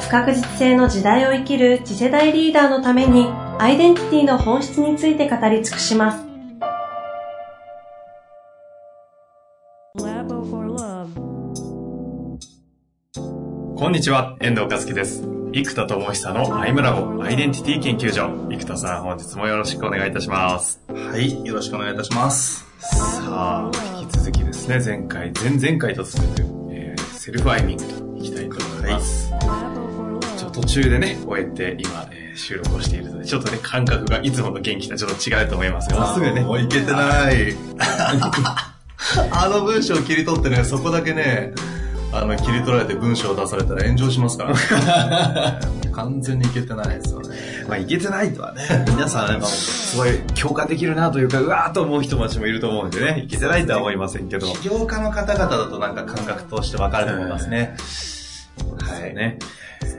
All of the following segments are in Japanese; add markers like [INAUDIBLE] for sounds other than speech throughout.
不確実性の時代を生きる次世代リーダーのためにアイデンティティの本質について語り尽くしますこんにちは、遠藤和樹です。生田智久のアイムラボアイデンティティ研究所。生田さん、本日もよろしくお願いいたします。はい、よろしくお願いいたします。さあ、引き続きですね、前回、前々回と続く、えーセルフアイミングといきたいと思います。ちょっと途中でね、終えて、今、えー収録をしているので、ちょっとね、感覚がいつもの元気とはちょっと違うと思いますが、もうすぐね、もういけてない。[LAUGHS] あの文章を切り取ってね、そこだけね、あの、切り取られて文章を出されたら炎上しますから、ね。[LAUGHS] 完全にいけてないですよね。まあ、いけてないとはね、皆さん、すごい共感できるなというか、うわーと思う人たちもいると思うんでね、いけてないとは思いませんけど。起業家の方々だとなんか感覚としてわかると思いますね。はい。ね。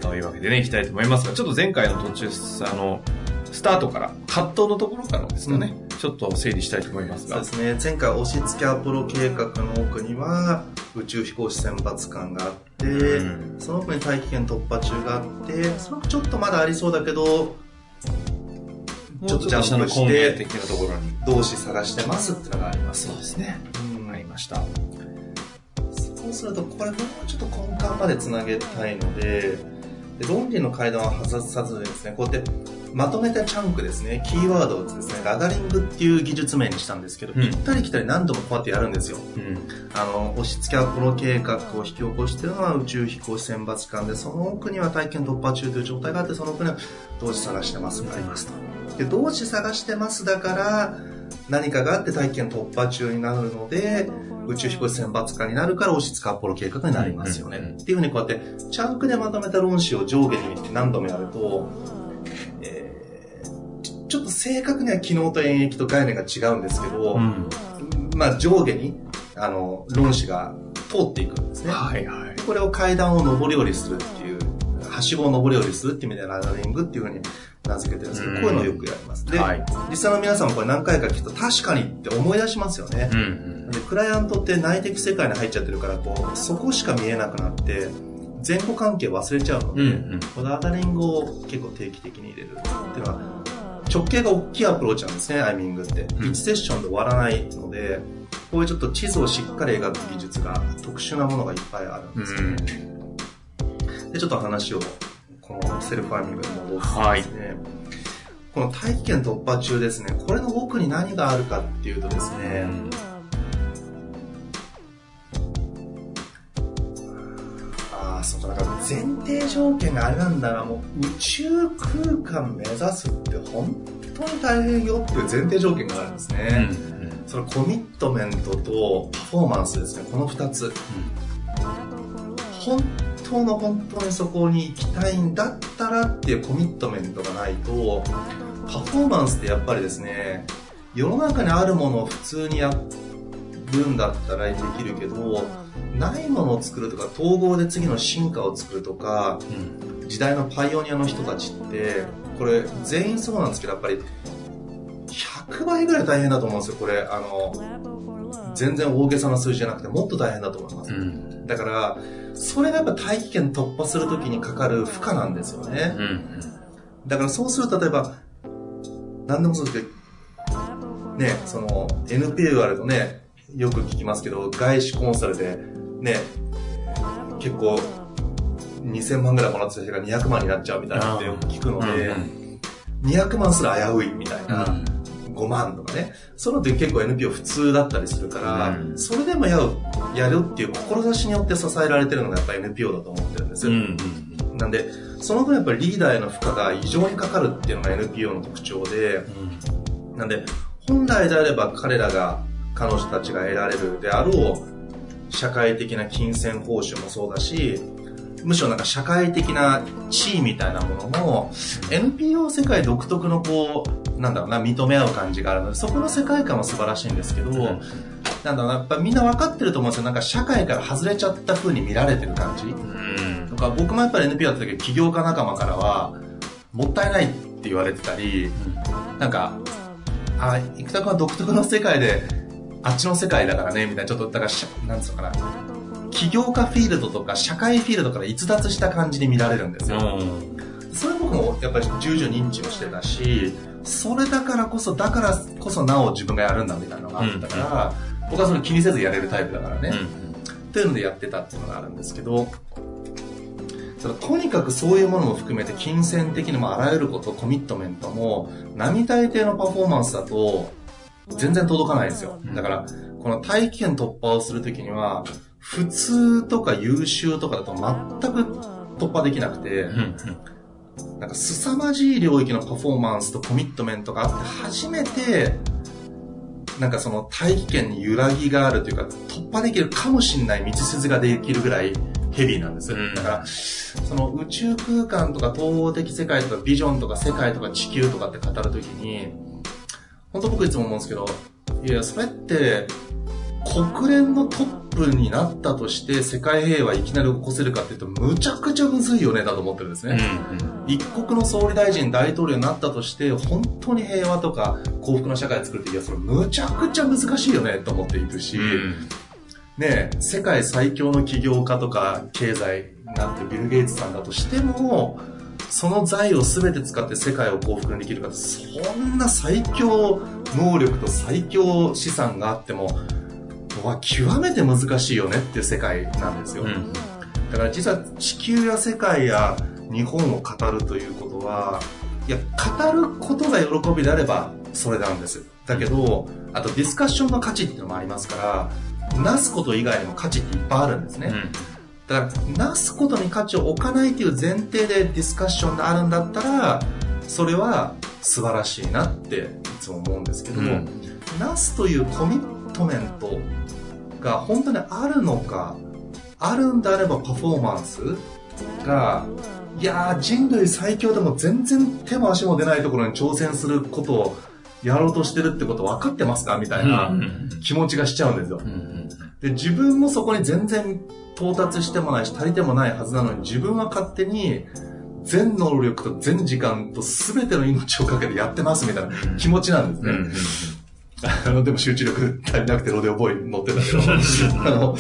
というわけでね、いきたいと思いますが、ちょっと前回の途中、あの、スタートから、葛藤のところからですかね、ちょっと整理したいと思いますがそうで。すね。前回、押し付けアポロ計画の奥には、宇宙飛行士選抜艦があって、うんその奥に大気圏突破中があって、その奥ちょっとまだありそうだけど、ちょっとジャンプして、的なところに。同志探してますっていうのがあります。そうですね。うんありました。そうすると、これもうちょっと根幹までつなげたいので、で論理の階段を外さずにですね、こうやってまとめたチャンクですね、キーワードをですね、ラガリングっていう技術名にしたんですけど、うん行ったり来たり何度もこうやってやるんですよ。うん。あの、押し付けアポロ計画を引き起こしているのは宇宙飛行士選抜艦で、その奥には体験突破中という状態があって、その奥には同時探してますがありますと。で、同時探してますだから、何かがあって体験突破中になるので、宇宙飛行士選抜艦になるから押し付けアポロ計画になりますよね。うんうんうんっていうふうにこうやって、チャンクでまとめた論旨を上下に何度もやると、えーちちょっと正確には機能と演疫と概念が違うんですけど、うん。まあ上下に、あの、論旨が通っていくんですね。はいはい。でこれを階段を上り下りするっていう、はしごを上り下りするっていう意味でラダリングっていうふうに名付けてるんですけど、うんこういうのをよくやります。で、はい。実際の皆さんもこれ何回か聞くと確かにって思い出しますよねう。ん。で、クライアントって内的世界に入っちゃってるから、こう、そこしか見えなくなって、前後関係忘れちゃうので、うんうんこのラダリングを結構定期的に入れるっていうのは、直径が大きいアプローチなんですね、アイミングって。うん1セッションで終わらないので、こういうちょっと地図をしっかり描く技術が、特殊なものがいっぱいあるんうですよね。ん。で、ちょっと話を、このセルフアイミングに戻すとですね、この大気圏突破中ですね、これの奥に何があるかっていうとですね、ああ、そうか、だから前提条件があれなんだな、もう宇宙空間目指すって本当に大変よっていう前提条件があるんですうね。ん。そのコミットメントとパフォーマンスですね、この二つ。本当の本当にそこに行きたいんだったらっていうコミットメントがないと、パフォーマンスってやっぱりですね、世の中にあるものを普通にやるんだったらできるけど、ないものを作るとか、統合で次の進化を作るとか、うん。時代のパイオニアの人たちって、これ全員そうなんですけど、やっぱり100倍ぐらい大変だと思うんですよ、これ。あの、全然大げさな数字じゃなくてもっと大変だと思います。うん。だから、それがやっぱ大気圏突破するときにかかる負荷なんですよね。うん。だからそうすると例えば、何でもそうですけど、ね、その NPO 言われるとね、よく聞きますけど、外資コンサルでね、結構2000万ぐらいもらってた人が200万になっちゃうみたいなのってよく聞くので、200万すら危ういみたいな、5万とかね、そういうのって結構 NPO 普通だったりするから、うんそれでもやる、やるっていう志によって支えられてるのがやっぱ NPO だと思ってるんですよ。うん。なんで、その分やっぱりリーダーへの負荷が異常にかかるっていうのが NPO の特徴で、なんで、本来であれば彼らが、彼女たちが得られるであろう、社会的な金銭報酬もそうだし、むしろなんか社会的な地位みたいなものも、NPO 世界独特のこう、なんだろうな、認め合う感じがあるので、そこの世界観は素晴らしいんですけど、なんだろうな、やっぱみんな分かってると思うんですよ。なんか社会から外れちゃった風に見られてる感じ。とか、僕もやっぱり NPO やった時起業家仲間からは、もったいないって言われてたり、なんか、あ、生田君は独特の世界で、あっちの世界だからね、みたいな、ちょっと、だからし、なんつうのかな、起業家フィールドとか社会フィールドから逸脱した感じに見られるんですよ。それ僕もやっぱり重々認知をしてたし、それだからこそ、だからこそなお自分がやるんだみたいなのがあったから、僕はそれ気にせずやれるタイプだからね。っていうのでやってたっていうのがあるんですけど、ただとにかくそういうものも含めて金銭的にもあらゆること、コミットメントも、並大抵のパフォーマンスだと全然届かないんですよ。だから、この大気圏突破をするときには、普通とか優秀とかだと全く突破できなくて、なんか凄まじい領域のパフォーマンスとコミットメントがあって初めて、なんかその大気圏に揺らぎがあるというか、突破できるかもしれない道筋ができるぐらいヘビーなんです。うんだから、その宇宙空間とか統合的世界とかビジョンとか世界とか地球とかって語るときに、本当僕いつも思うんですけど、いや、それって、国連のトップになったとして世界平和いきなり起こせるかっていうと、むちゃくちゃむずいよね、だと思ってるんですね。一国の総理大臣、大統領になったとして、本当に平和とか幸福の社会を作るって、いや、それむちゃくちゃ難しいよね、と思っているし、ねえ世界最強の起業家とか経済なんてビル・ゲイツさんだとしても、その財を全て使って世界を幸福にできるかそんな最強能力と最強資産があっても、は極めて難しいよねっていう世界なんですよ。だから実は地球や世界や日本を語るということは、いや、語ることが喜びであればそれなんです。だけど、あとディスカッションの価値っていうのもありますから、なすこと以外にも価値っていっぱいあるんですね。だから、なすことに価値を置かないという前提でディスカッションがあるんだったら、それは素晴らしいなっていつも思うんですけども、うんなすというコミットメントが本当にあるのか、あるんであればパフォーマンスが、いやー人類最強でも全然手も足も出ないところに挑戦することをやろうとしてるってこと分かってますか？みたいな気持ちがしちゃうんですよ。で、自分もそこに全然到達してもないし、足りてもないはずなのに、自分は勝手に、全能力と全時間と全ての命をかけてやってますみたいな気持ちなんですね。あの、でも集中力足りなくてロデオボーイ乗ってたけど、あの、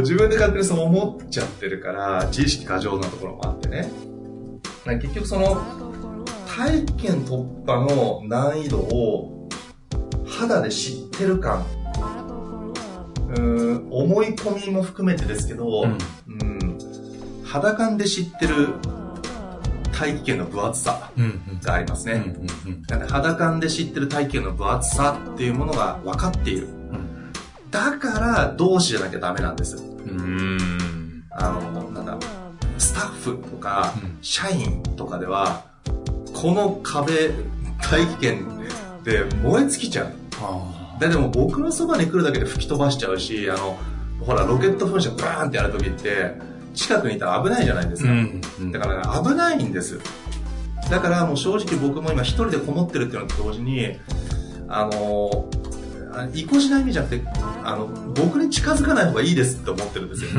自分で勝手にそう思っちゃってるから、自意識過剰なところもあってね。結局その、体験突破の難易度を肌で知ってる感、うーん思い込みも含めてですけど、うん。うん。肌感で知ってる大気圏の分厚さがありますね。なんで肌感で知ってる大気圏の分厚さっていうものが分かっている。だから同志じゃなきゃダメなんです。あの、なんだ、スタッフとかうん、社員とかでは、この壁、大気圏で燃え尽きちゃう。ででも僕のそばに来るだけで吹き飛ばしちゃうし、あの、ほら、ロケット噴射バーンってやるときって、近くにいたら危ないじゃないですか。だから、ね、危ないんです。だからもう正直僕も今一人でこもってるっていうのと同時に、あの、あ意固しない意味じゃなくて、あの、僕に近づかない方がいいですって思ってるんですよ。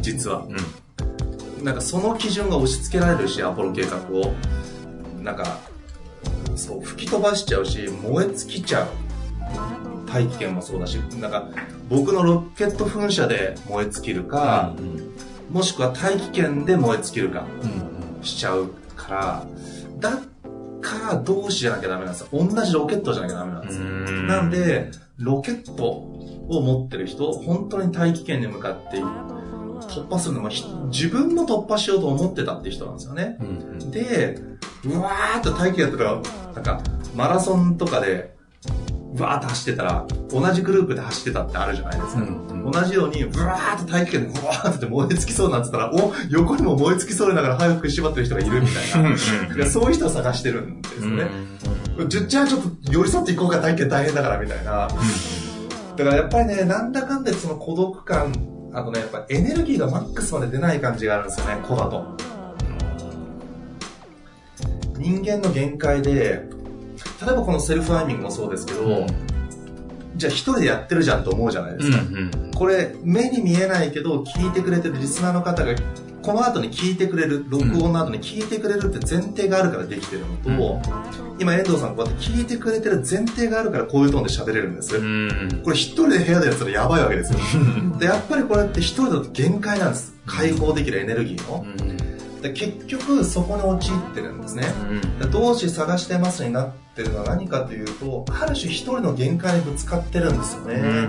実は。なんかその基準が押し付けられるし、アポロ計画を。なんか、そう、吹き飛ばしちゃうし、燃え尽きちゃう。大気圏もそうだし、なんか、僕のロケット噴射で燃え尽きるか、もしくは大気圏で燃え尽きるか、しちゃうから、だから同志じゃなきゃダメなんですよ。同じロケットじゃなきゃダメなんですよ。なんで、ロケットを持ってる人、本当に大気圏に向かって突破するのも、ひ自分も突破しようと思ってたっていう人なんですよね。で、うわーっと大気やってたら、なんか、マラソンとかで、うわーって走ってたら、同じグループで走ってたってあるじゃないですか。同じように、うわーって大気圏で、うわーって燃え尽きそうになってたら、お、横にも燃え尽きそうにながら早く縛ってる人がいるみたいな。いやそういう人を探してるんですね。じゃあちょっと寄り添っていこうか、大気圏大変だからみたいな。だからやっぱりね、なんだかんだその孤独感、あとね、やっぱエネルギーがマックスまで出ない感じがあるんですよね、子だと。人間の限界で、例えばこのセルフアイミングもそうですけど、うんじゃあ一人でやってるじゃんと思うじゃないですか。ん。これ、目に見えないけど、聞いてくれてるリスナーの方が、この後に聞いてくれる、録音の後に聞いてくれるって前提があるからできてるのと、今遠藤さんこうやって聞いてくれてる前提があるからこういうトーンで喋れるんです。うん。これ一人で部屋でやったらやばいわけですよ。で、やっぱりこれって一人だと限界なんです。解放できるエネルギーの。で結局そこに陥ってるんですね。で同志探してますになってるのは何かというと、ある種一人の限界にぶつかってるんですよね。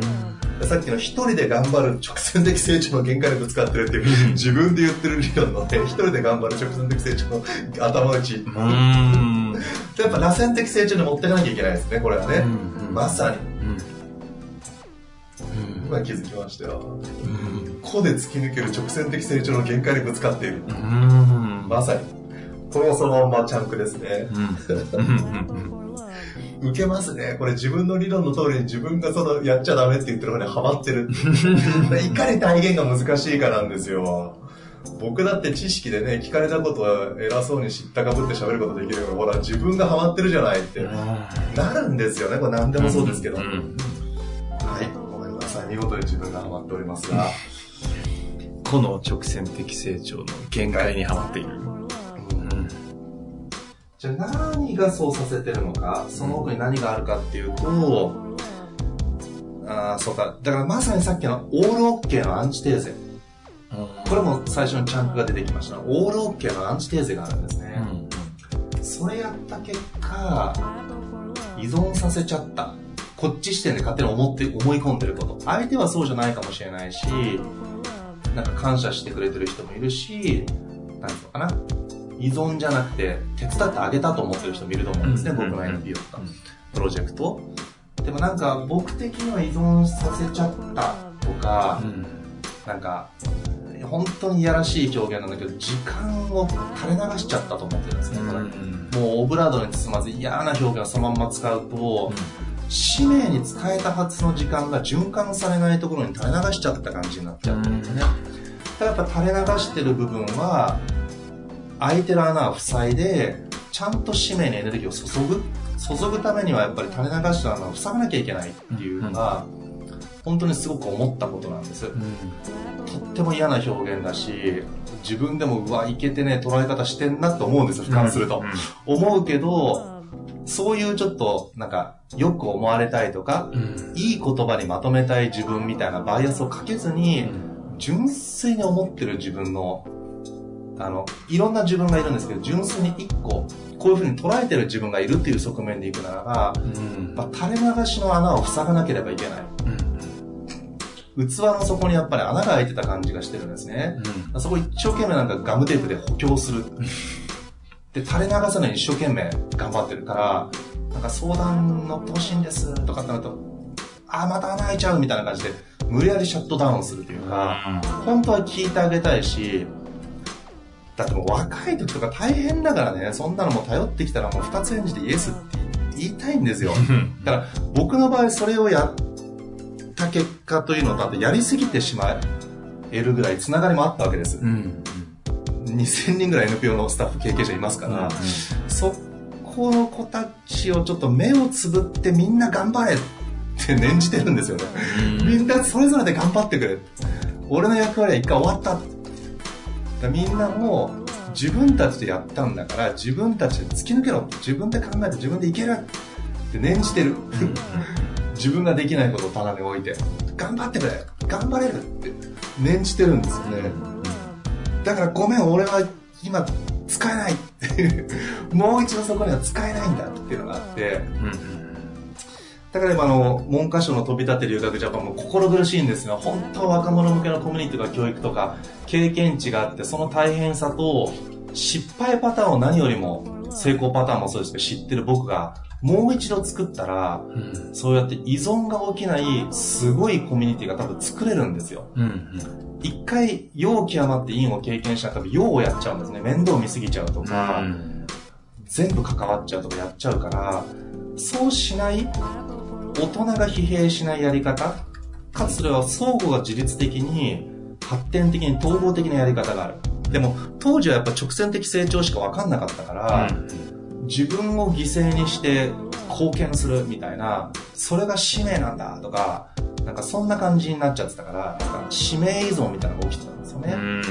でさっきの一人で頑張る直線的成長の限界にぶつかってるっていう、自分で言ってる理論のね、一人で頑張る直線的成長の頭打ち。うん。[LAUGHS] やっぱ螺旋的成長に持っていかなきゃいけないですね、これはね。まさに。今気づきましたよ。個で突き抜ける直線的成長の限界にぶつかっている。まさに。これがそのままチャンクですね。受けますね。これ自分の理論の通りに自分がそのやっちゃダメって言ってる方にハマってる。いかに体現が難しいかなんですよ。僕だって知識でね、聞かれたことは偉そうに知ったかぶって喋ることできるから、ほら、自分がハマってるじゃないってなるんですよね。これ何でもそうですけど。はい。ごめんなさい。見事に自分がハマっておりますが。この直線的成長の限界にはまっている。じゃあ何がそうさせてるのか、その奥に何があるかっていうと、ああ、そうか。だからまさにさっきのオールオッケーのアンチテーゼ。これも最初にチャンクが出てきました。オールオッケーのアンチテーゼがあるんですね。それやった結果、依存させちゃった。こっち視点で勝手に思って、思い込んでること。相手はそうじゃないかもしれないし、なんか感謝してくれてる人もいるし、なんていうのかな。依存じゃなくて、手伝ってあげたと思ってる人もいると思うんですね、うん僕の NPO と。か、プロジェクト。でもなんか、僕的には依存させちゃったとか、なんか、本当にいやらしい表現なんだけど、時間を垂れ流しちゃったと思ってるんですね、これ。もうオブラードに包まず嫌な表現をそのまんま使うと、使命に使えたはずの時間が循環されないところに垂れ流しちゃった感じになっちゃってるんですね。ただやっぱ垂れ流してる部分は、空いてる穴を塞いで、ちゃんと使命にエネルギーを注ぐ。注ぐためにはやっぱり垂れ流した穴を塞がなきゃいけないっていうのが、本当にすごく思ったことなんです。とっても嫌な表現だし、自分でもうわ、いけてね、捉え方してんなと思うんですよ、俯瞰すると。思うけど、そういうちょっと、なんか、よく思われたいとか、いい言葉にまとめたい自分みたいなバイアスをかけずに、純粋に思ってる自分の、あの、いろんな自分がいるんですけど、純粋に一個、こういうふうに捉えてる自分がいるっていう側面でいくならば、まあ、垂れ流しの穴を塞がなければいけない。器の底にやっぱり穴が開いてた感じがしてるんですね。そこ一生懸命なんかガムテープで補強する。で、垂れ流さない一生懸命頑張ってるから、なんか相談乗ってほしいんですとかってなると、あー、また穴開いちゃうみたいな感じで、無理やりシャットダウンするというか、本当は聞いてあげたいし、だってもう若い時とか大変だからね、そんなのもう頼ってきたらもう二つ返事でイエスって言いたいんですよ。だから僕の場合それをやった結果というのと、あとやりすぎてしまえるぐらいつながりもあったわけです。2000人ぐらい NPO のスタッフ経験者いますから、そこの子たちをちょっと目をつぶってみんな頑張れって念じてるんですよね。みんなそれぞれで頑張ってくれ。俺の役割は一回終わった。だみんなも自分たちでやったんだから自分たちで突き抜けろ。自分で考えて自分でいけるって念じてる。自分ができないことを棚に置いて、頑張ってくれ頑張れるって念じてるんですよね。だからごめん、俺は今使えない [LAUGHS] もう一度そこには使えないんだっていうのがあって、だから今あの、文科省の飛び立て留学ジャパンも心苦しいんですが、本当は若者向けのコミュニティとか教育とか経験値があって、その大変さと失敗パターンを何よりも成功パターンもそうですけど知ってる僕がもう一度作ったら、そうやって依存が起きないすごいコミュニティが多分作れるんですよ。一回、陽極まって陰を経験したら多分陽をやっちゃうんですね。面倒見すぎちゃうとか、全部関わっちゃうとかやっちゃうから、そうしない、大人が疲弊しないやり方、かつそれは相互が自律的に発展的に統合的なやり方がある。でも、当時はやっぱ直線的成長しか分かんなかったから、自分を犠牲にして貢献するみたいな、それが使命なんだとか、なんかそんな感じになっちゃってたから、なんか使命依存みたいなのが起きてたんですよね。うん。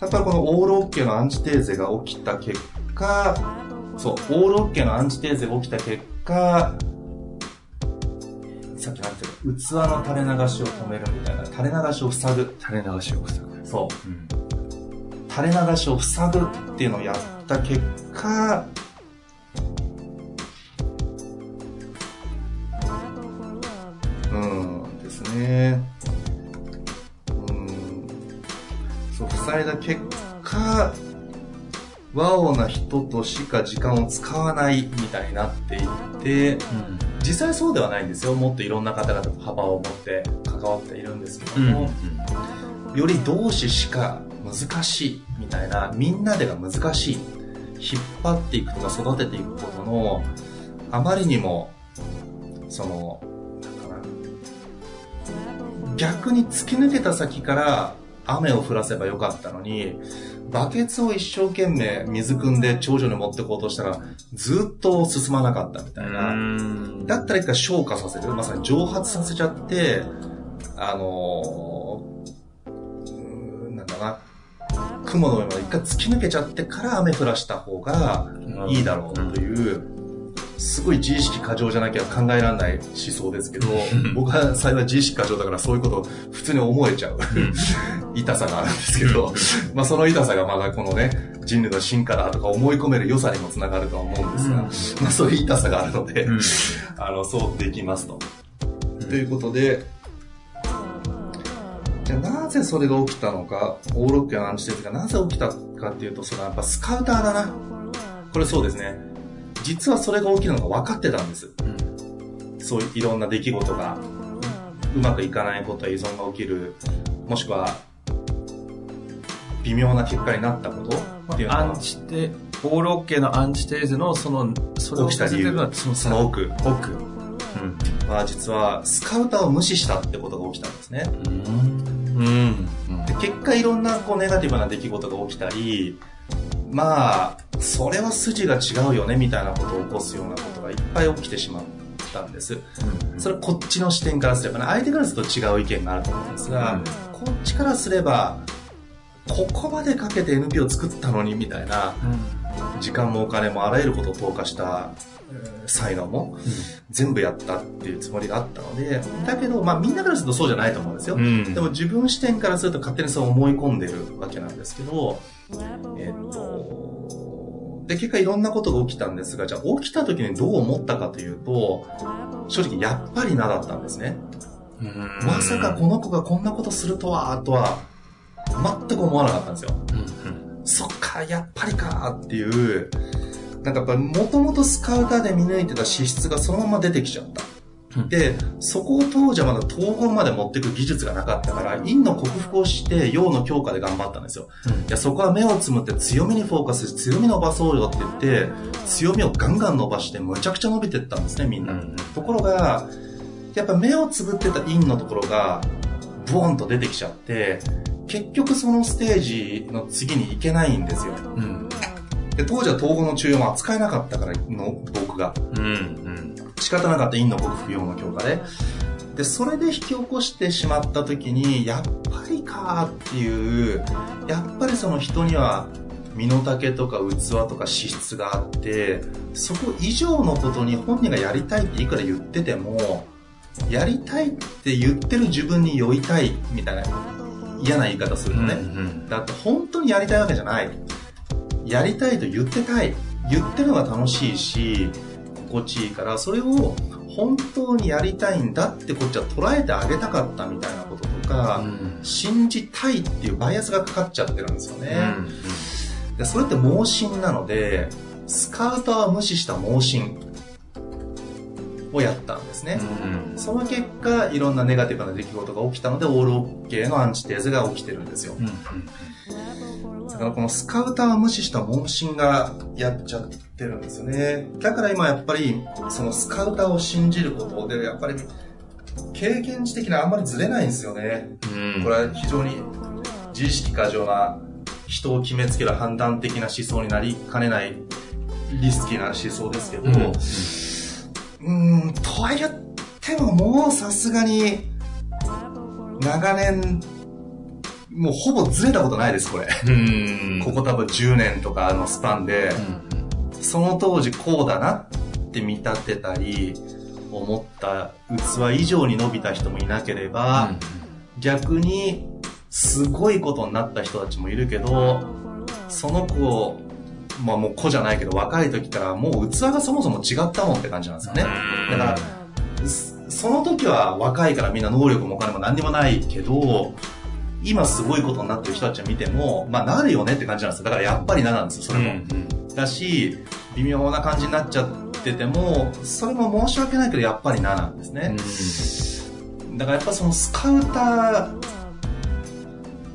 だからこのオールオッケーのアンチテーゼが起きた結果、そう、オールオッケーのアンチテーゼが起きた結果、さっきなんていうの、器の垂れ流しを止めるみたいな、垂れ流しを塞ぐ。垂れ流しを塞ぐ。そう。うん。垂れ流しを塞ぐっていうのをやった結果、うんですね。うん。そう、塞いだ結果、ワオな人としか時間を使わないみたいになっていって、実際そうではないんですよ。もっといろんな方々と幅を持って関わっているんですけどうん。も、より同志しか難しいみたいな、みんなでが難しい。引っ張っていくとか育てていくことの、あまりにも、その、逆に突き抜けた先から雨を降らせばよかったのに、バケツを一生懸命水汲んで頂上に持ってこうとしたら、ずっと進まなかったみたいな。うん。だったら一回消化させる。まさに蒸発させちゃって、あのーなんだな、雲の上まで一回突き抜けちゃってから雨降らした方がいいだろうという、すごい自意識過剰じゃなきゃ考えられない思想ですけど、僕は幸い自意識過剰だからそういうことを普通に思えちゃう痛さがあるんですけど、まあその痛さがまだこのね、人類の進化だとか思い込める良さにもつながるとは思うんですが、まあそういう痛さがあるので、うん。あの、そうできますと。ということで、じゃあなぜそれが起きたのか、オーロッケのアンチテーゼがなぜ起きたかっていうと、それはやっぱスカウターだな。これそうですね。実はそれが起きるのが分かってたんです。そういういろんな出来事が、うまくいかないことや依存が起きる、もしくは、微妙な結果になったことっていうのはアン、チテ、オールオッケーのアンチテーゼのその、それを起きた理由のはそのその奥奥。は実はスカウターを無視したってことが起きたんですね。うん。うん。で結果いろんなこうネガティブな出来事が起きたり、まあ、それは筋が違うよねみたいなことを起こすようなことがいっぱい起きてしまったんです。それはこっちの視点からすればね、相手からすると違う意見があると思うんですが、うんこっちからすれば、ここまでかけて NP を作ったのにみたいな、時間もお金もあらゆることを投下した、えー才能も全部やったっていうつもりがあったので、だけど、まあみんなからするとそうじゃないと思うんですよ。うん。でも自分視点からすると勝手にそう思い込んでるわけなんですけど、えっと、で、結果いろんなことが起きたんですが、じゃあ起きた時にどう思ったかというと、正直やっぱりなだったんですね。うんまさかこの子がこんなことするとは、とは、全く思わなかったんですよ。うんそっか、やっぱりかっていう、なんかやっぱりもともとスカウターで見抜いてた資質がそのまま出てきちゃった。うんで、そこを当時はまだ統合まで持っていく技術がなかったから、陰の克服をして、陽の強化で頑張ったんですよ。いや、そこは目をつむって強みにフォーカスして強み伸ばそうよって言って、強みをガンガン伸ばしてむちゃくちゃ伸びてったんですね、みんな。うんところが、やっぱ目をつぶってた陰のところが、ブオンと出てきちゃって、結局そのステージの次に行けないんですよ。うん。で、当時は統合の中庸も扱えなかったから、の、僕が。うん。うん。仕方なかった陰の克服用の強化で。で、それで引き起こしてしまった時に、やっぱりかーっていう、やっぱりその人には、身の丈とか器とか資質があって、そこ以上のことに本人がやりたいっていくら言ってても、やりたいって言ってる自分に酔いたいみたいな嫌な言い方するとね。うん。だって本当にやりたいわけじゃない。やりたいと言ってたい。言ってるのが楽しいし、心地いいから、それを本当にやりたいんだってこっちは捉えてあげたかったみたいなこととか、うん。信じたいっていうバイアスがかかっちゃってるんですよね。うん。でそれって盲信なので、スカウターは無視した盲信をやったんですね。うん。その結果、いろんなネガティブな出来事が起きたので、オールオッケーのアンチテーゼが起きてるんですよ。うん。だからこのスカウターを無視した盲信がやっちゃってるんですよね。だから今やっぱり、そのスカウターを信じることで、やっぱり経験値的にあんまりずれないんですよね。うん。これは非常に自意識過剰な人を決めつける判断的な思想になりかねないリスキーな思想ですけど、うん、ん、とは言ってももうさすがに、長年、もうほぼずれたことないです、これ。ここ多分10年とかのスパンで、その当時こうだなって見立てたり、思った器以上に伸びた人もいなければ、逆にすごいことになった人たちもいるけど、その子、まあもう子じゃないけど若い時からもう器がそもそも違ったもんって感じなんですよね。だから、その時は若いからみんな能力もお金も何にもないけど、今すごいことになってる人たちを見ても、まあなるよねって感じなんですよ。だからやっぱりななんですよ、それも。だし、微妙な感じになっちゃってても、それも申し訳ないけどやっぱりななんですね。だからやっぱそのスカウター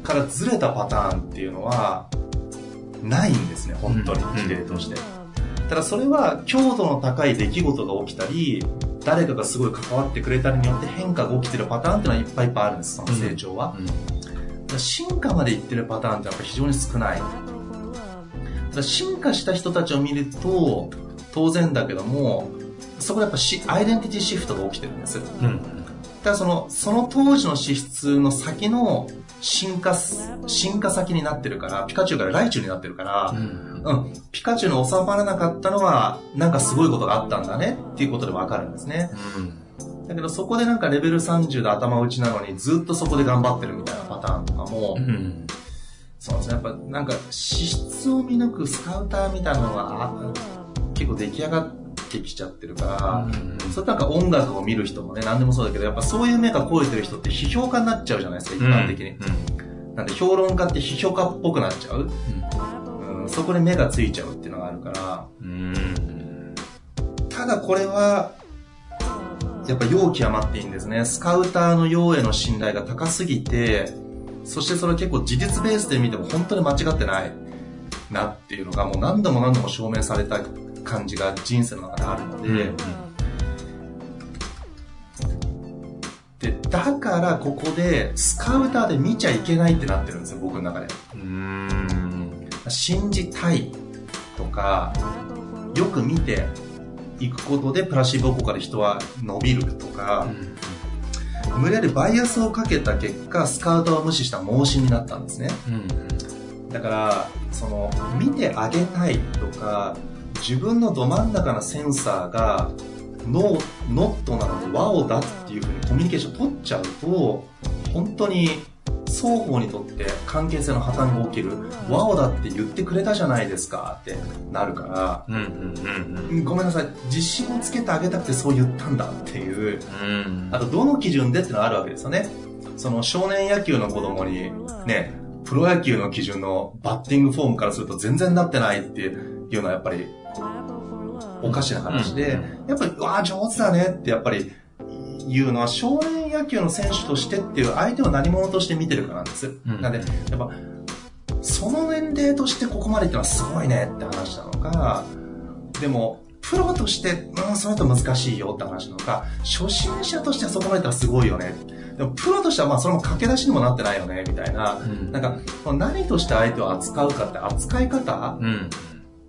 からずれたパターンっていうのは、ないんですね、本当に、事例として。ただそれは強度の高い出来事が起きたり、誰かがすごい関わってくれたりによって変化が起きてるパターンっていうのはいっぱいいっぱいあるんです、その成長は。進化までいってるパターンってやっぱ非常に少ない。だ進化した人たちを見ると、当然だけども、そこでやっぱしアイデンティティシフトが起きてるんです。うん、ただその、その当時の資質の先の進化、進化先になってるから、ピカチュウからライチュウになってるから、うん、うん、ピカチュウの収まらなかったのは、なんかすごいことがあったんだねっていうことでわかるんですね。うん、だけどそこでなんかレベル30で頭打ちなのにずっとそこで頑張ってるみたいなパターンとかも、うん、そうですね。やっぱなんか資質を見抜くスカウターみたいなのが結構出来上がってきちゃってるから、うん、それなんか音楽を見る人もね、何でもそうだけど、やっぱそういう目が超えてる人って批評家になっちゃうじゃないですか、一般的に。うん、なんで評論家って批評家っぽくなっちゃう？うん、そこで目がついちゃうっていうのがあるから、ただこれは、やっぱ容器余っていいんですね。スカウターの用への信頼が高すぎて、そしてそれ結構事実ベースで見ても本当に間違ってないなっていうのがもう何度も何度も証明された感じが人生の中であるので、うん。で、だからここでスカウターで見ちゃいけないってなってるんですよ、僕の中で。信じたいとか、よく見ていくことでプラシーボ効果で人は伸びるとか、うん、無理やりバイアスをかけた結果、スカウターを無視した盲信になったんですね。うん、だから、その、見てあげたいとか、自分のど真ん中のセンサーがノノットなのでワオだっていうふうにコミュニケーション取っちゃうと本当に双方にとって関係性の破綻が起きるワオだって言ってくれたじゃないですかってなるから、ごめんなさい自信をつけてあげたくてそう言ったんだっていう、あとどの基準でってのがあるわけですよね。その少年野球の子供にねプロ野球の基準のバッティングフォームからすると全然なってないっていうのはやっぱりおかしな話で、やっぱり、わあ、上手だねってやっぱり言うのは少年野球の選手としてっていう相手を何者として見てるかなんです。うん、なんで、やっぱ、その年齢としてここまでってのはすごいねって話なのか、でも、プロとして、うん、それと難しいよって話なのか、初心者としてはそこまでったらすごいよね。でも、プロとしてはまあ、それも駆け出しにもなってないよね、みたいな。うん、なんか、何として相手を扱うかって扱い方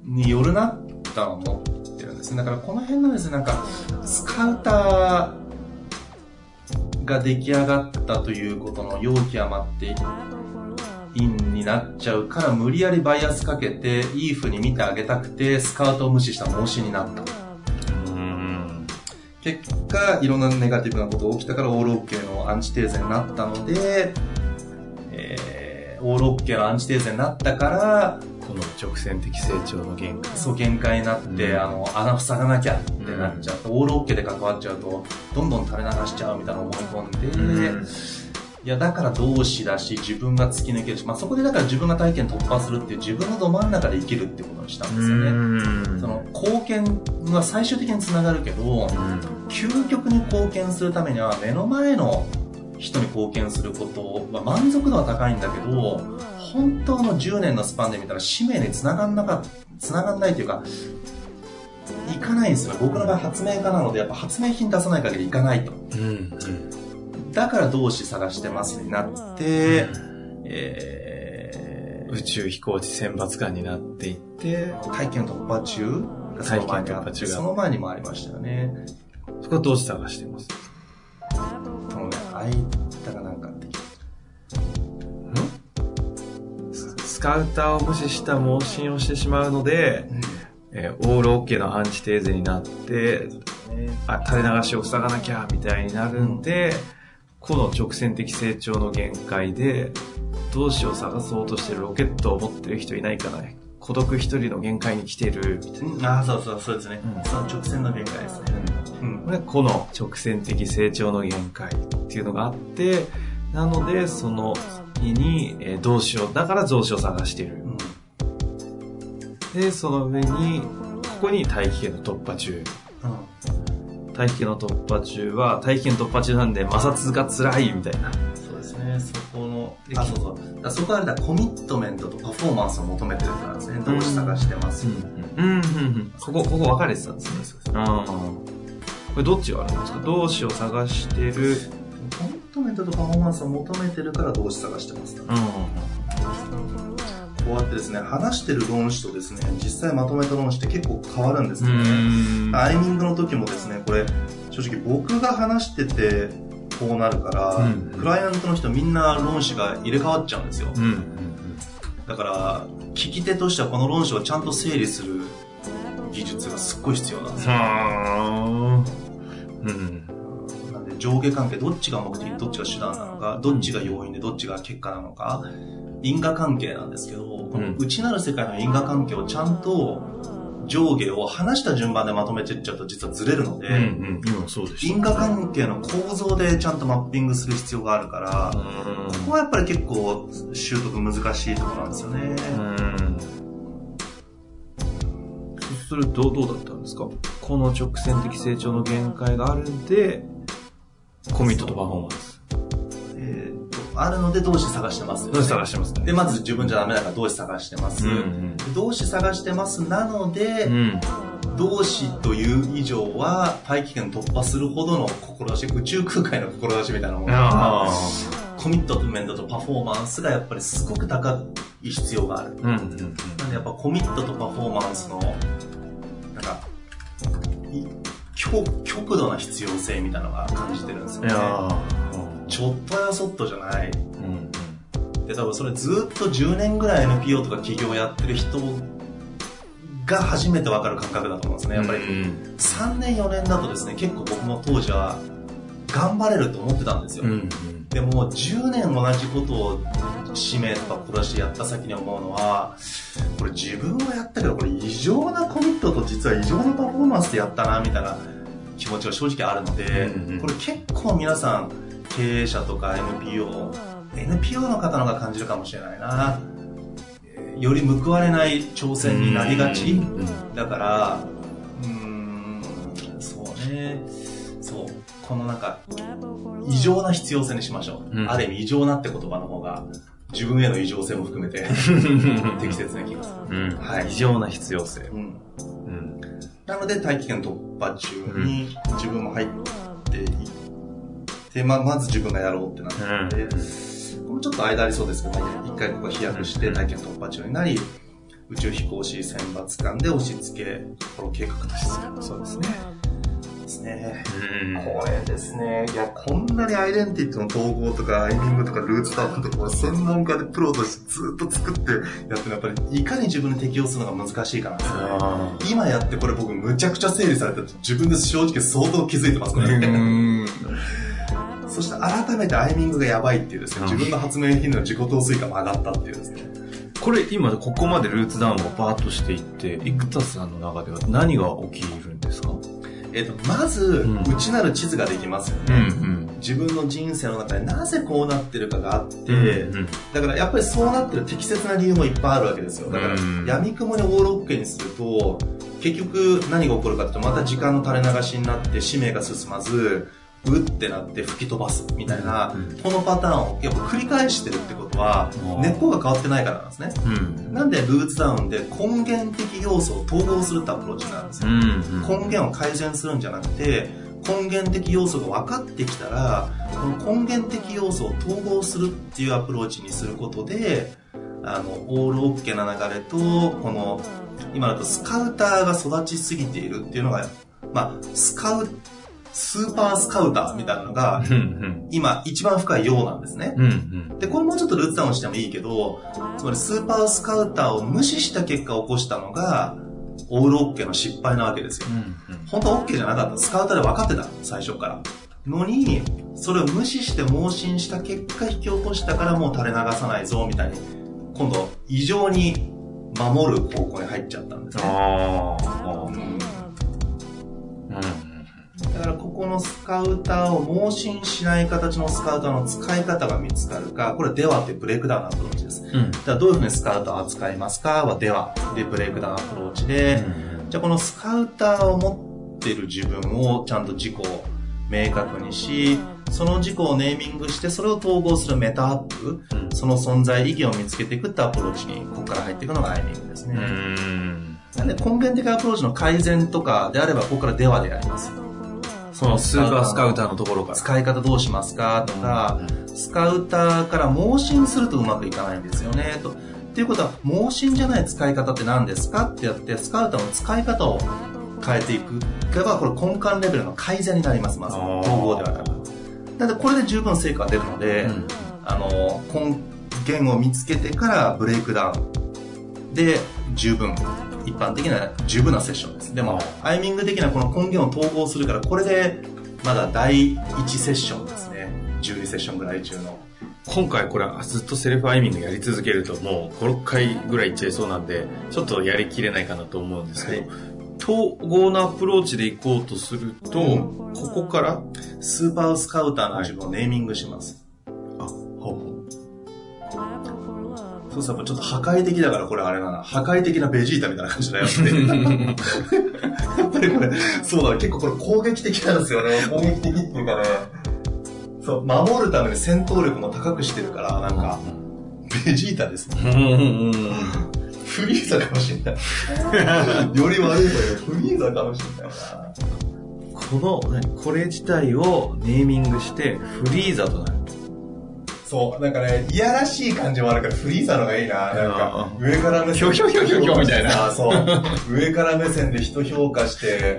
によるなって思ってるんですだからこの辺のですね、なんか、スカウターが出来上がったということの容器余ってインになっちゃうから無理やりバイアスかけていい風に見てあげたくてスカウトを無視した申しになった。結果、いろんなネガティブなことが起きたからオールオッケーのアンチテーゼになったので、えー、オールオッケーのアンチテーゼになったから、この直線的成長の限界。そう限界になって、うん、あの穴塞がなきゃってなっちゃう。と、うん、オールオッケーで関わっちゃうとどんどん垂れ流しちゃうみたいな思い込んで、うん、いやだから同志だし自分が突き抜けるし、まあ、そこでだから自分が体験突破するっていう自分のど真ん中で生きるってことにしたんですよね、その貢献は最終的につながるけど、究極に貢献するためには目の前の人に貢献することは満足度は高いんだけど本当の10年のスパンで見たら使命につながんなかつながんないというかいかないんですよ僕の場合発明家なのでやっぱ発明品出さない限りいかないと、うんうん、だから同志探してますになって、うん、え宇宙飛行士選抜官になっていって、体験突破中体験突破中が。その前にもありましたよね。そこはどうして探してますススカウターを無視した盲信をしてしまうので、えーオールオッケーのアンチテーゼになって、あ、垂れ流しを塞がなきゃ、みたいになるんで、個の直線的成長の限界で、同志を探そうとしてるロケットを持ってる人いないかな孤独一人の限界に来てる、みたいな。うん、ああ、そうそう、そうですね。うんその直線の限界ですね。うん。これ個の直線的成長の限界っていうのがあって、なので、その日に、えー同志を、だから増子を探してる。で、その上に、ここに大気圏の突破中。うん。大気圏の突破中は、大気圏突破中なんで摩擦が辛いみたいな。そうですね。そこの、あ、そうそう。だそこはあれだ、コミットメントとパフォーマンスを求めてるからですね。どうし探してます。うん、うん、うん。ここ、ここ分かれてたんですね。ああ。これどっちがあるんですか？同志を探してる。メントとパフォーマンスを求めてるから動詞探してます、うん。こうやってですね、話してる論詞とですね、実際まとめた論詞って結構変わるんですうよね。ん。アイミングの時もですね、これ、正直僕が話してて、こうなるから、うんクライアントの人みんな論詞が入れ替わっちゃうんですよ。うん。だから、聞き手としてはこの論詞をちゃんと整理する技術がすっごい必要なんですよ。はあ。うん。上下関係、どっちが目的、どっちが手段なのか、どっちが要因でどっちが結果なのか、因果関係なんですけど、この内なる世界の因果関係をちゃんと上下を話した順番でまとめていっちゃうと実はずれるので、うんうん。今そうでし因果関係の構造でちゃんとマッピングする必要があるから、た。ここはやっぱり結構習得難しいところなんですよね。うん。それどう、どうだったんですか？この直線的成長の限界があるんで、コミットとパフォーマンス。えあるので動詞探してますよね。探してますねで、まず自分じゃダメだから動詞探してます。うんで動詞探してますなので、うん。動詞という以上は大気圏突破するほどの志、宇宙空間への志みたいなものが、あコミットメントとパフォーマンスがやっぱりすごく高い必要がある。あ。うんうんなんでやっぱコミットとパフォーマンスの、なんか、い極極度な必要性みたいなのが感じてるんですよね。やちょっとやそっとじゃない。ーうんで、多分それずっと10年ぐらい NPO とか企業やってる人が初めてわかる感覚だと思うんですね。やっぱりうん3年4年だとですね、結構僕も当時は頑張れると思ってたんですよ。うんうんでも10年同じことを使命とか志してやった先に思うのは、これ自分はやったけど、これ異常なコミットと実は異常なパフォーマンスでやったな、みたいな気持ちが正直あるので、うんうんこれ結構皆さん、経営者とか NPO、NPO の方の方が感じるかもしれないな。えーより報われない挑戦になりがち。うんだから、うーん、そうね。そう。このなんか、異常な必要性にしましょう。うんある意味異常なって言葉の方が、自分への異常性も含めて [LAUGHS] 適切な気がする。うんはい異常な必要性。うん。うんなので、大気圏突破中に自分も入っていって、まあ、まず自分がやろうってなったので、これちょっと間ありそうですけど、一回ここ飛躍して大気圏突破中になり、宇宙飛行士選抜官で押し付け、この計画としてそうですね。ですね。うんこれですね。いや、こんなにアイデンティティの統合とか、アイミングとか、ルーツタウンとか、専門家でプロとしてずっと作ってやってるやっぱり、いかに自分に適応するのが難しいかなんですよね。あ今やってこれ僕むちゃくちゃ整理されてて自分で正直相当気づいてますね。んそして改めてアイミングがやばいっていうですね、うん自分の発明品の自己投水化も上がったっていうですね。これ今ここまでルーツダウンをバーッとしていって、生田さんの中では何が起きるえっ、と、まず、うん内なる地図ができますようね。ん自分の人生の中でなぜこうなってるかがあって、うんだからやっぱりそうなってる適切な理由もいっぱいあるわけですよ。だからうん闇雲にオールオッケーにすると、結局何が起こるかというとまた時間の垂れ流しになって使命が進まず、うってなって吹き飛ばすみたいな、うんこのパターンをやっぱ繰り返してるってことはうん根っこが変わってないからなんですね。うんなんでルーツダウンで根源的要素を統合するってアプローチなんですよ。うん根源を改善するんじゃなくて根源的要素が分かってきたらこの根源的要素を統合するっていうアプローチにすることであの、オールオッケーな流れと、この、今だとスカウターが育ちすぎているっていうのが、まあ、スカウ、スーパースカウターみたいなのが、今一番深いようなんですね。で、これもうちょっとルーツダウンしてもいいけど、つまりスーパースカウターを無視した結果起こしたのが、オールオッケーの失敗なわけですよ。本当はオッケーじゃなかった。スカウターで分かってた最初から。のに、それを無視して盲信した結果引き起こしたからもう垂れ流さないぞ、みたいに、今度異常に守る方向に入っちゃったんですね。うんだからここのスカウターを盲信しない形のスカウターの使い方が見つかるか、これデワってブレイクダウンアプローチです。うん、じゃあどういうふうにスカウターを扱いますかはデワでブレイクダウンアプローチで、うん、じゃあこのスカウターを持ってる自分をちゃんと自己を明確にし、その自己をネーミングして、それを統合するメタアップ、うん、その存在意義を見つけていくってアプローチに、ここから入っていくのがアイミングですね。なんで根源的アプローチの改善とかであれば、ここからデワでやります。そのスーパースカウターのところから。使い方どうしますかとか、スカウターから盲信するとうまくいかないんですよね、と。っていうことは、盲信じゃない使い方って何ですかってやって、スカウターの使い方を変えていくが、これ根幹レベルの改善になります、まず。統合ではなく。なので、これで十分成果が出るので、うん、あの、根源を見つけてからブレイクダウンで十分一般的な十分なセッションです。でも、アイミング的なこの根源を統合するから、これでまだ第1セッションですね。12セッションぐらい中の。今回これずっとセルフアイミングやり続けるともう5、6回ぐらいいっちゃいそうなんで、ちょっとやりきれないかなと思うんですけど、はい、統合のアプローチでいこうとすると、うん、ここからスーパースカウターの自分をネーミングします。ちょっと破壊的だからこれあれだな。破壊的なベジータみたいな感じだよって。やっぱりこれ、そうだ、結構これ攻撃的なんですよね。[LAUGHS] 攻撃的っていうかね。そう、守るために戦闘力も高くしてるから、なんか、ベジータですね。フリーザかもしれない。より悪いというフリーザかもしれないな。この、これ自体をネーミングして、フリーザとなる。そう、なんかね、いやらしい感じもあるから、フリーザのがいいな。なんか、上から目線。ひょひょひょひょひょみたいな。そう。上から目線で人評価して、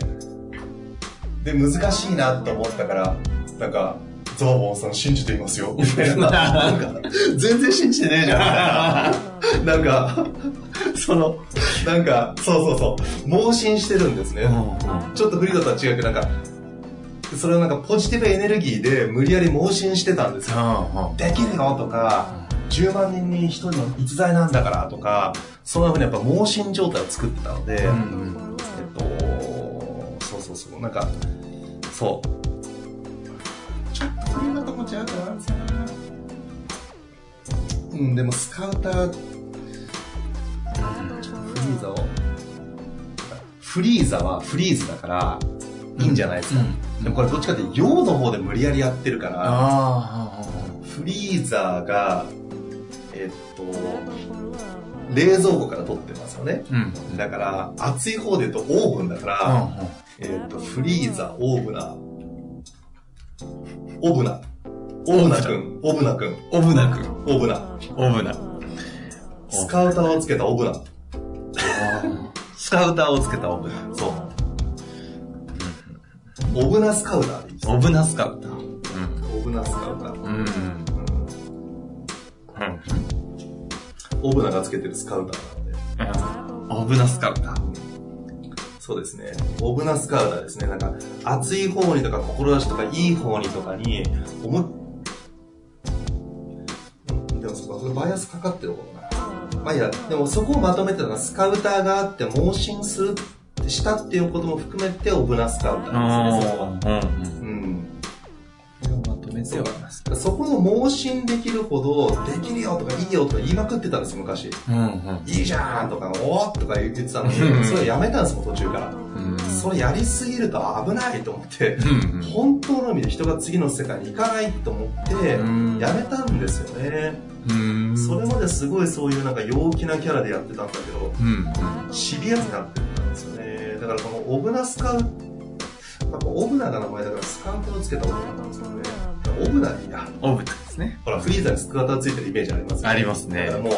で、難しいなと思ったから、なんか、ゾーボンさん信じていますよ。みたいな。[LAUGHS] なんか、全然信じてねえじゃん。[LAUGHS] なんか、その、なんか、そうそうそう、盲信してるんですね。ちょっとフリーザとは違うけど、なんか、それをなんかポジティブエネルギーで無理やり盲信してたんですよ。できるよとか、10万人に1人の逸材なんだからとか、そんなふうにやっぱ盲信状態を作ってたので、うん、えっと、そうそうそう、なんか、そう。ちょっとこんなとこ違うかな。うん、でもスカウター、ちょっとフリーザを、フリーザはフリーズだから、いいんじゃないですか。うん、でもこれどっちかって陽の方で無理やりやってるから、フリーザーが、えっと、冷蔵庫から取ってますよね。うん、だから、熱い方で言うとオーブンだから、えっと、フリーザー、オーブナ、オブナ。オブナ君、オブナ君。オブナ君。オブナ。オブナ。スカウターをつけたオブナ。[LAUGHS] スカウターをつけたオブナ。そう。オブナスカウターでいいですオブナスカウター。うん。オブナスカウター。うん。うん。オブナがつけてるスカウターなので。オブナスカウター。そうですね。オブナスカウターですね。なんか、熱い方にとか、志とか、いい方にとかに、思でもそこ、それバイアスかかってることな。まあいいや、でもそこをまとめてたのは、スカウターがあって、盲信するしたっていうことも含めてオブナスカウターですね、そこは。うん。まとめてそこの盲信できるほど、できるよとかいいよとか言いまくってたんですよ、昔。うんうん、いいじゃんとか、おーとか言ってたのに、それやめたんですもん、途中から。それやりすぎると危ないと思って、本当の意味で人が次の世界に行かないと思って、やめたんですよね。それまですごいそういうなんか陽気なキャラでやってたんだけど、シビアになってったんですよね。だからこのオブナスカウト、やっぱオブナが名前だからスカウトをつけたオブナなんですけどね。オブナでいいや。オブナですね。ほら、フリーザにスカウターついてるイメージありますありますね。だからもう、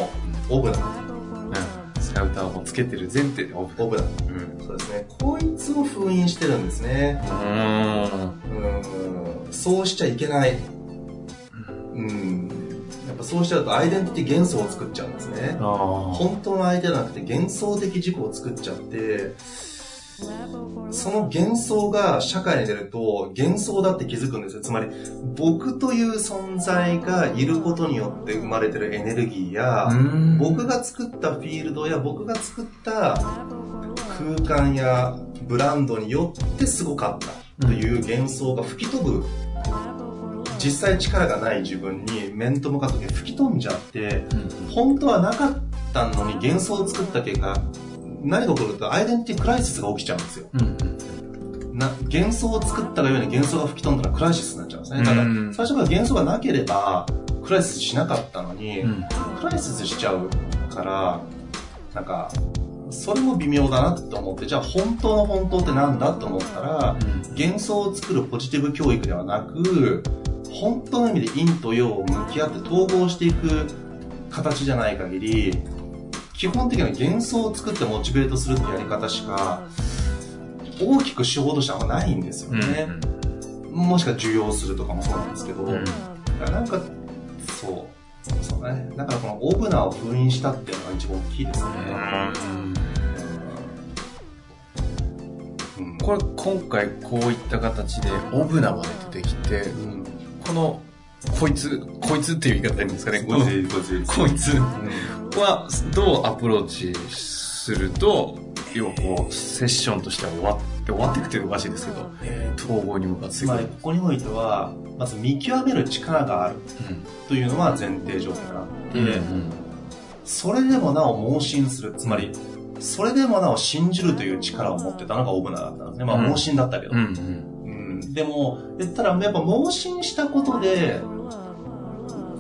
オブナ。うん。スカウターをつけてる前提でオブ。オブナ。うん。そうですね。こいつを封印してるんですね。うん。うん。そうしちゃいけない。うん。やっぱそうしちゃうとアイデンティティ幻想を作っちゃうんですね。ああ。本当の相手じゃなくて幻想的自己を作っちゃって、その幻想が社会に出ると幻想だって気づくんですよ。つまり僕という存在がいることによって生まれてるエネルギーや、うん。僕が作ったフィールドや僕が作った空間やブランドによってすごかったという幻想が吹き飛ぶ。実際力がない自分に面と向かった時吹き飛んじゃって本当はなかったのに幻想を作った結果何が起こるとアイデンティティクライシスが起きちゃうんですようん。な幻想を作ったがゆえに幻想が吹き飛んだらクライシスになっちゃうんですねだからうん最初から幻想がなければクライシスしなかったのに、うん。クライシスしちゃうから、なんか、それも微妙だなって思って、じゃあ本当の本当ってなんだと思ったら、幻想を作るポジティブ教育ではなく、本当の意味で陰と陽を向き合って統合していく形じゃない限り、基本的には幻想を作ってモチベートするってやり方しか、大きく手法としてはあんまないんですよね。もしくは受容するとかもそうなんですけど、うんだからなんか、そう。そうね。だからこのオブナを封印したっていうのが一番大きいですね。うん。これ今回こういった形でオブナまで出てきて、うん。この、こいつ、こいつっていう言い方でいいんですかね。このこいつ、こいつ。こいつうんはどうアプローチすると、要はこう、セッションとしては終わって、終わっていくというおかしいですけど、えー統合に向かっていまりここにおいては、まず見極める力があるというのは前提条件があって、うん。うんそれでもなお盲信する。つまり、それでもなお信じるという力を持ってたのがオブナだったんですね。まあうん盲信だったけど。うん。うん。うんでも、言ったら、やっぱ盲信したことで、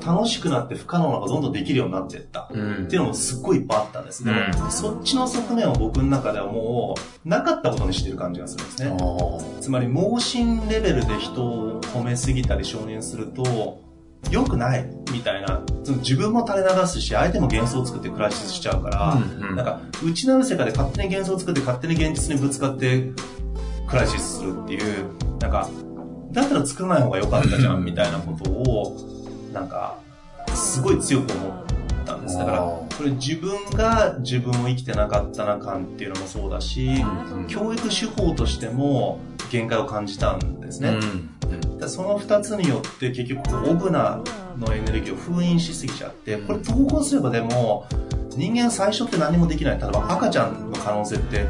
楽しくなって不可能なことがどんどんできるようになっていった。うん。っていうのもすっごいいっぱいあったんです。でも、うんそっちの側面を僕の中ではもう、なかったことにしてる感じがするんですね。つまり、盲信レベルで人を褒めすぎたり承認すると、良くないみたいな、その自分も垂れ流すし、相手も幻想を作ってクライシスしちゃうから、うんうんなんか、内なる世界で勝手に幻想を作って勝手に現実にぶつかってクライシスするっていう、なんか、だったら作らない方が良かったじゃんみたいなことを、なんか、すごい強く思ったんです。だから、あこれ自分が自分を生きてなかったな感っていうのもそうだし、うん教育手法としても限界を感じたんですね。うん。その二つによって結局オブナのエネルギーを封印しすぎちゃって、これ統合すればでも人間最初って何もできない。例えば赤ちゃんの可能性って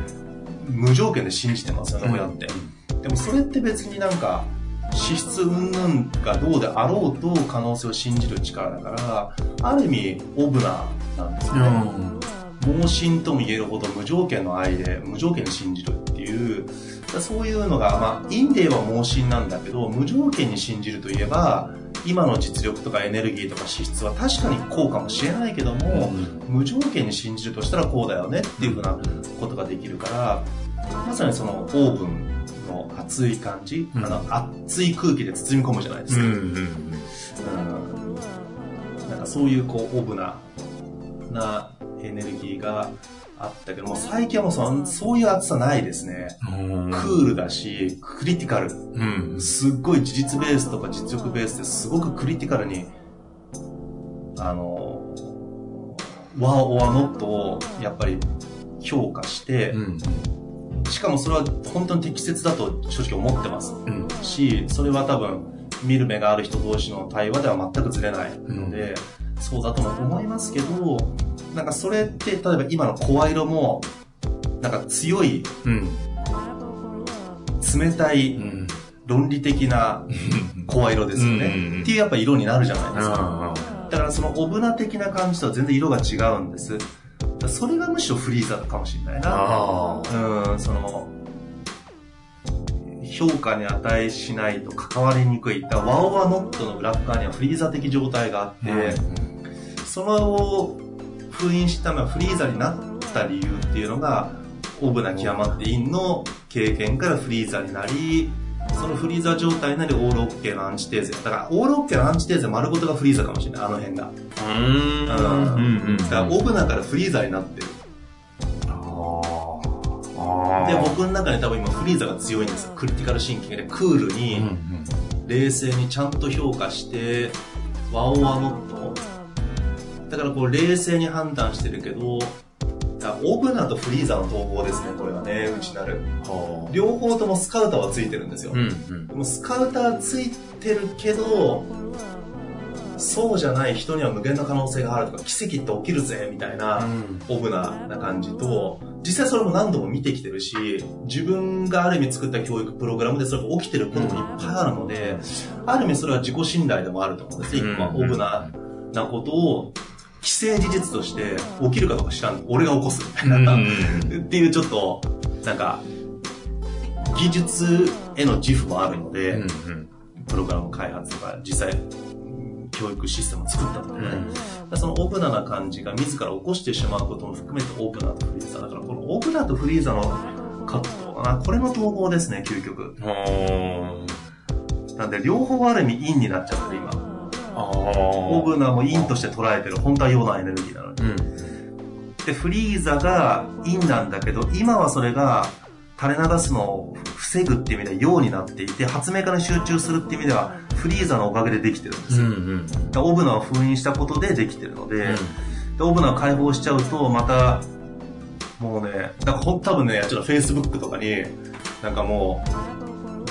無条件で信じてますよね、親って。でもそれって別になんか資質云々がどうであろうと可能性を信じる力だから、ある意味オブナなんですよね。盲信とも言えるほど無条件の愛で無条件に信じるっていうそういうのが、まあ、インデーは盲信なんだけど無条件に信じるといえば今の実力とかエネルギーとか資質は確かにこうかもしれないけども、無条件に信じるとしたらこうだよねっていうふうなことができるからまさにそのオーブンの熱い感じ、うんあの熱い空気で包み込むじゃないですか、うん。うんなんかそういうこうオブななエネルギーがあったけども最近はもうそのそういう熱さないですね、うん。クールだしクリティカルうん。すっごい事実ベースとか実力ベースですごくクリティカルにあのワーオアノットをやっぱり評価して、うん。しかもそれは本当に適切だと正直思ってますうん。し、それは多分、見る目がある人同士の対話では全くずれないので、そうだとも思いますけど、なんかそれって、例えば今の声色も、なんか強い、うん。冷たい、うん。論理的な声色ですよね。うんっていうやっぱ色になるじゃないですか。あだからそのオブナ的な感じとは全然色が違うんです。それがむしろフリーザかもしれないな。あ。うん、その、評価に値しないと関わりにくい。だからワオワノットの裏側にはフリーザ的状態があって、それを封印しためはフリーザになった理由っていうのが、オブナ極まってインの経験からフリーザになり、そのフリーザ状態なりオールオッケーのアンチテーゼ。だから、オールオッケーのアンチテーゼ丸ごとがフリーザかもしれない、あの辺が。うーん。うんうん。だから、オブナからフリーザになってる。ああ。で、僕の中で多分今フリーザが強いんですよ。クリティカルシンキングでクールうんうに、ん。冷静にちゃんと評価して、ワオワノット。だからこう冷静に判断してるけど、あオブナとフリーザの統合ですね、これはね、うちなる。はあ。両方ともスカウターはついてるんですよ。うんうん。でもスカウターついてるけど、そうじゃない人には無限の可能性があるとか、奇跡って起きるぜ、みたいな、オブナな感じと、実際それも何度も見てきてるし、自分がある意味作った教育プログラムでそれが起きてることもいっぱいあるので、ある意味それは自己信頼でもあると思うんです一個はオブナなことを、既成事実として起きるかどうか知らん。俺が起こすみたいな。っていうちょっと、なんか、技術への自負もあるので、うんプログラム開発とか、実際、教育システムを作ったとかね。そのオブナな感じが自ら起こしてしまうことも含めてオブナとフリーザ。だからこのオブナとフリーザのカットかな。これの統合ですね、究極。はなんで両方ある意味インになっちゃってる今。オブナもインとして捉えてる。本当は陽なエネルギーなのに。うん。で、フリーザがインなんだけど、今はそれが垂れ流すのを防ぐっていう意味では陽になっていて、発明家に集中するっていう意味では、フリーザのおかげでできてるんですよ。うんうん。オブナを封印したことでできてるので、でオブナを解放しちゃうと、また、もうね、だからほん多分ね、ちょっと Facebook とかに、なんかもう、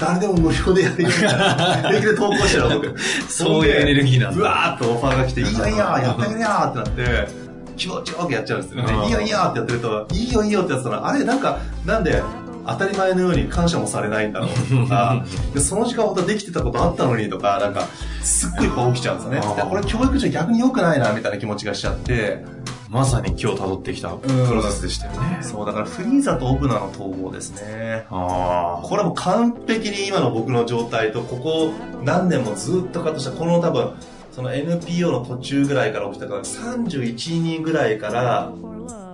誰でも無料でやるよみたいな。[LAUGHS] 平気で投稿してるの僕。そういうエネルギーなんだうわーっとオファーが来て、いいよいいよ、やってくれよってなって、気持ちよくやっちゃうんですよね。うんいいよいいよってやってると、いいよいいよってやってたら、あれなんか、なんで、当たり前のように感謝もされないんだろうとか、[LAUGHS] でその時間本当はできてたことあったのにとか、なんか、すっごいいっぱい起きちゃうんですよね。これ教育上逆に良くないな、みたいな気持ちがしちゃって、まさに今日辿ってきたプロセスでしたよね。そう、だからフリーザとオブナの統合ですね。あこれはもう完璧に今の僕の状態と、ここ何年もずっとカットした、この多分、その NPO の途中ぐらいから起きたから、31人ぐらいから、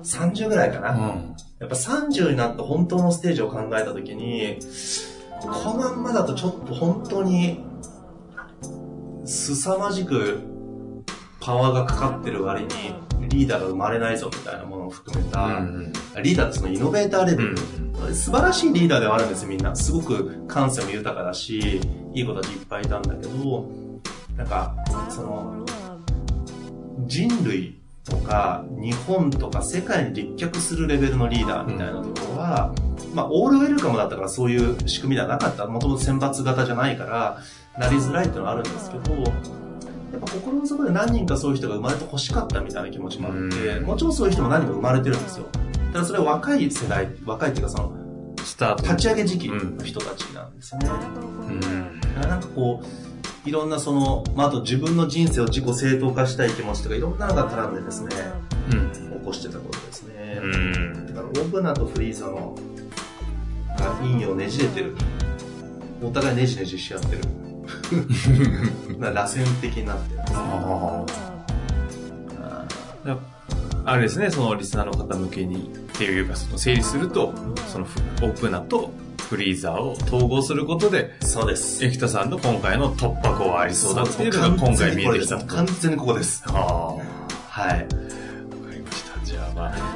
30ぐらいかな。あ。うん。やっぱ30になって本当のステージを考えたときに、このまんまだとちょっと本当に、凄まじくパワーがかかってる割に、リーダーが生まれないぞみたいなものを含めた、うんリーダーってそのイノベーターレベル、うん。素晴らしいリーダーではあるんですみんな。すごく感性も豊かだし、いい子たちいっぱいいたんだけど、なんか、その、人類とか日本とか世界に立脚するレベルのリーダーみたいなところは、まあ、オールウェルカムだったからそういう仕組みではなかった。もともと選抜型じゃないから、なりづらいっていうのはあるんですけど、やっぱ心の底で何人かそういう人が生まれて欲しかったみたいな気持ちもあって、うんもちろんそういう人も何人も生まれてるんですよ。ただそれは若い世代、若いっていうかその、スタート。立ち上げ時期の人たちなんですよね。うん。だからなんかこう、いろんなその、まあ、あと自分の人生を自己正当化したい気持ちとかいろんなのが絡んでですね、うん。起こしてたことですね。うん。だからオープナーとフリーザのが陰をねじれてる。お互いねじねじし合ってる。[LAUGHS] な螺旋的になってるんですね。あれですね、そのリスナーの方向けにっていうか、その整理すると、そのフオープナーとフリーザーを統合するわりで、そうです。エキタさんの今回の突破口はありそうだっていうのが今回見えてきたと。完全にここです。はい。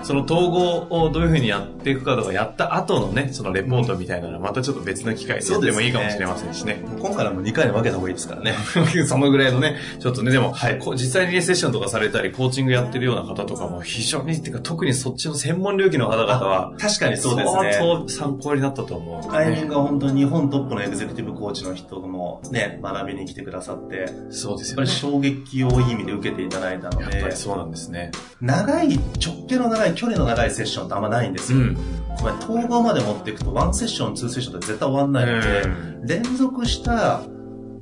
その統合をどういうふうにやっていくかとか、やった後のね、そのレポートみたいなのはまたちょっと別の機会でやってもいいかもしれませんしね。今回はもう2回に分けた方がいいですからね。[LAUGHS] そのぐらいのね、ちょっとね、でも、こう実際にね、セッションとかされたり、コーチングやってるような方とかも非常に、っていうか特にそっちの専門領域の方々は、確かにそうですね。相当参考になったと思う、タイミングが本当に日本トップのエグゼクティブコーチの人もね、学びに来てくださって、そうですよね。ぱり衝撃をいい意味で受けていただいたのでやっぱり、そうなんですね。長い、直径の長い、距離の長いセッションってあんまないんですよ。うん。つまり統合まで持っていくと、ワンセッション、ツーセッションって絶対終わんないので、連続した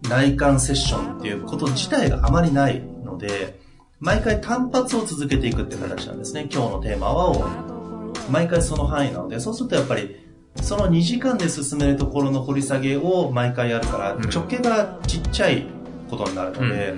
内観セッションっていうこと自体があまりないので、毎回単発を続けていくって形なんですね。今日のテーマはを、毎回その範囲なので、そうするとやっぱり、その2時間で進めるところの掘り下げを毎回やるから、うん直径がちっちゃいことになるので、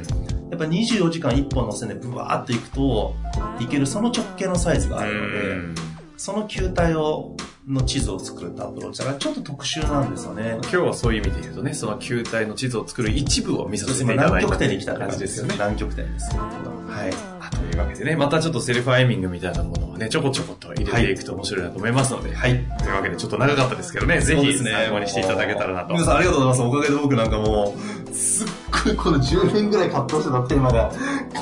やっぱ24時間1本の線でブワーっといくと、いけるその直径のサイズがあるので、その球体をの地図を作るってアプローチだからちょっと特殊なんですよね。今日はそういう意味で言うとね、その球体の地図を作る一部を見させていただいた南極点に来た感じですよね。南極点です。はい。というわけでね、またちょっとセルフアイミングみたいなものをね、ちょこちょこと入れていくと面白いなと思いますので、はい。というわけでちょっと長かったですけどね、ぜひ参考にしていただけたらなと。皆さんありがとうございます。おかげで僕なんかもう、すっごいこの10年ぐらい葛藤してたテーマが、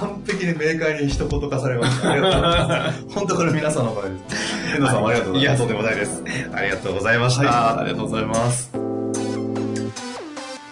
完璧に明快に一言化されました。ありがとうございます。本当これ皆さんのおかげです。遠藤さんもありがとうございます。いや、とんでもないです。ありがとうございました。はい、ありがとうございます。